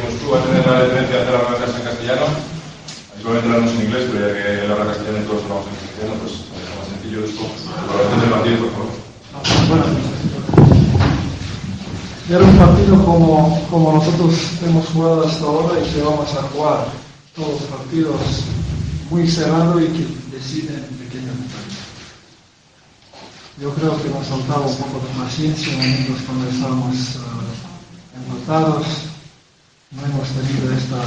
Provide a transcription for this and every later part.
Digamos, tú vas a tener la tendencia a hacer algunas clases en castellano. Voy a entrarnos en inglés, pero ya que él habla castellano y todos hablamos en castellano, pues es más sencillo esto. Colaboración de Matías, por favor. Bueno, era un partido como, como nosotros hemos jugado hasta ahora y que vamos a jugar todos los partidos muy cerrado y que deciden en pequeños detalles. Yo creo que nos faltaba un poco de paciencia en momentos cuando estábamos empatados. No hemos tenido esta,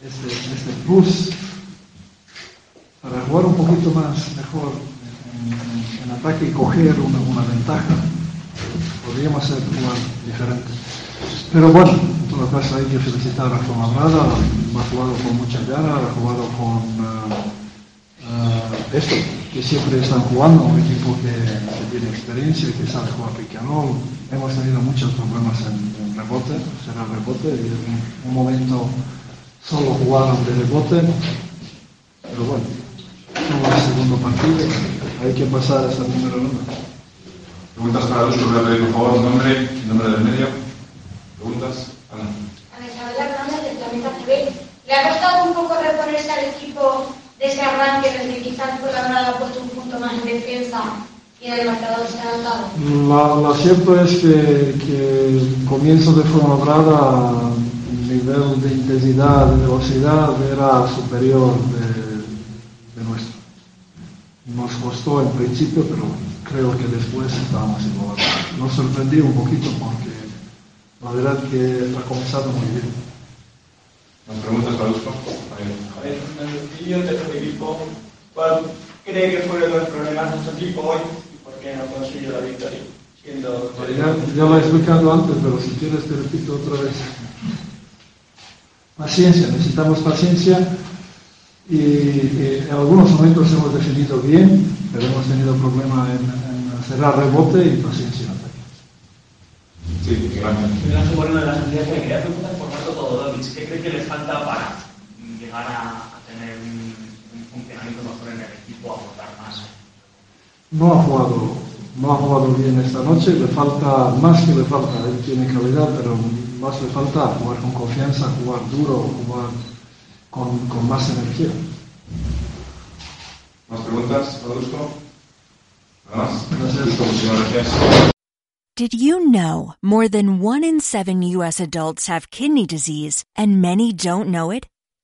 este, este plus para jugar un poquito más mejor en, ataque y coger una, una ventaja. Podríamos ser jugar diferente. Pero bueno, en todo caso hay que felicitar a Rafa Labrada, ha jugado con mucha gana, ha jugado con ah, ah, esto, que siempre están jugando, un equipo que, tiene experiencia, que sabe jugar roll. Hemos tenido muchos problemas en rebote, será rebote, en un momento solo jugaron de rebote, pero bueno, como el segundo partido, hay que pasar a esta primera ronda. Preguntas para los voy a pedir, por favor, un nombre y nombre del medio. Preguntas. Ana. Ana Isabel Hernández del Planeta TV. ¿Le ha costado un poco reponerse al equipo de ese arranque en el que quizás por la ha puesto un punto más en defensa y en el marcador se ha notado? Lo cierto es que, que el comienzo de Fuenlabrada, el nivel de intensidad, de velocidad, era superior de, de nuestro. Nos costó en principio, pero creo que después estábamos igual. Nos sorprendió un poquito porque la verdad que ha comenzado muy bien. ¿Más preguntas para Luzco? Javier. A ver, el vídeo de tu equipo, ¿cuál cree que fueron los problemas de su equipo hoy qué no consiguió la victoria? Siendo Ya, ya lo he explicado antes, pero si quieres te repito otra vez. Paciencia, necesitamos paciencia y, eh, en algunos momentos hemos definido bien, pero hemos tenido problema en, en cerrar rebote y paciencia. Sí, Moreno de la que quería preguntar por Marco Todorovic. ¿Qué cree que le falta para llegar a, a tener un, un funcionamiento mejor en el equipo, a aportar más? No ha jugado, no ha jugado bien esta noche, le falta más que le falta, él tiene calidad, pero más le falta jugar con confianza, jugar duro, jugar con, con más energía. ¿Más preguntas para Luzco? Nada más. Gracias. Luzco, muchísimas gracias. Did you know more than one in seven U.S. adults have kidney disease and many don't know it?